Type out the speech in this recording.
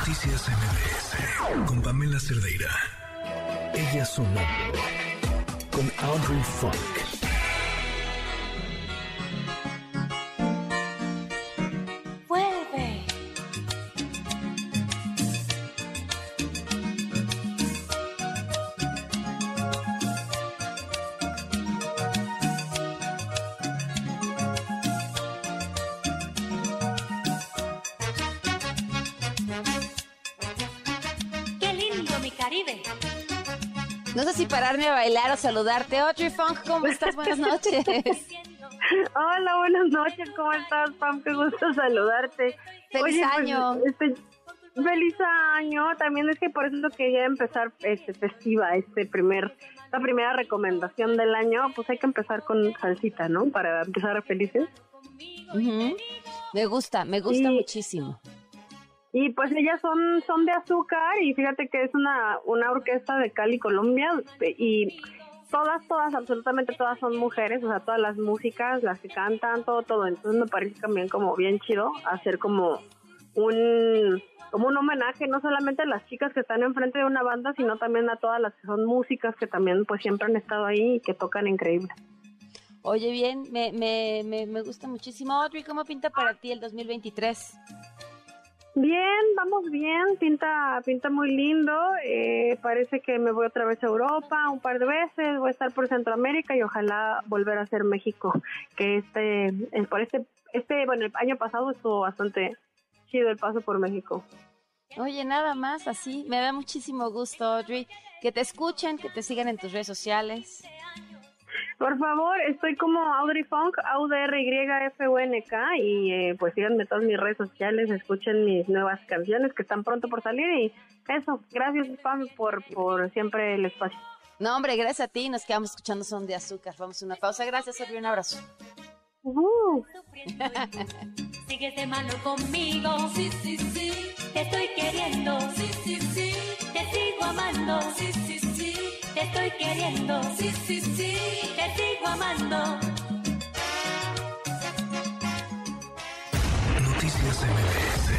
Noticias MBS con Pamela Cerdeira. Ella sonando con Audrey Funk. No sé si pararme a bailar o saludarte. Audrey Funk, ¿cómo estás? Buenas noches. Hola, buenas noches. ¿Cómo estás, Pam? Qué gusto saludarte. Feliz Oye, pues, año. este, feliz año. También es que por eso quería empezar este festiva, este primer, la primera recomendación del año. Pues hay que empezar con salsita, ¿no? Para empezar felices. Me gusta, me gusta Y- muchísimo. Y pues ellas son, son de azúcar y fíjate que es una, una orquesta de Cali, Colombia y todas, todas, absolutamente todas son mujeres, o sea, todas las músicas, las que cantan, todo, todo. Entonces me parece también como bien chido hacer como un como un homenaje no solamente a las chicas que están enfrente de una banda, sino también a todas las que son músicas que también pues siempre han estado ahí y que tocan increíble. Oye, bien, me, me, me, me gusta muchísimo. Audrey, ¿cómo pinta para ti el 2023? Bien, vamos bien, pinta, pinta muy lindo. Eh, parece que me voy otra vez a Europa un par de veces, voy a estar por Centroamérica y ojalá volver a ser México. Que este, eh, por este, este, bueno, el año pasado estuvo bastante chido el paso por México. Oye, nada más así. Me da muchísimo gusto, Audrey. Que te escuchen, que te sigan en tus redes sociales. Por favor, estoy como Audrey Funk, A-U-D-R-Y-F-U-N-K y eh, pues síganme todas mis redes sociales, escuchen mis nuevas canciones que están pronto por salir y eso, gracias Pam por, por siempre el espacio. No, hombre, gracias a ti. Nos quedamos escuchando Son de Azúcar. Vamos a una pausa. Gracias, Audrey. Un abrazo. Sigues de mano conmigo. Sí, sí, sí. Te estoy queriendo. Sí, sí, sí. Te sigo amando. Sí, sí. Te estoy queriendo. Sí, sí, sí. Te sigo amando. Noticias MBS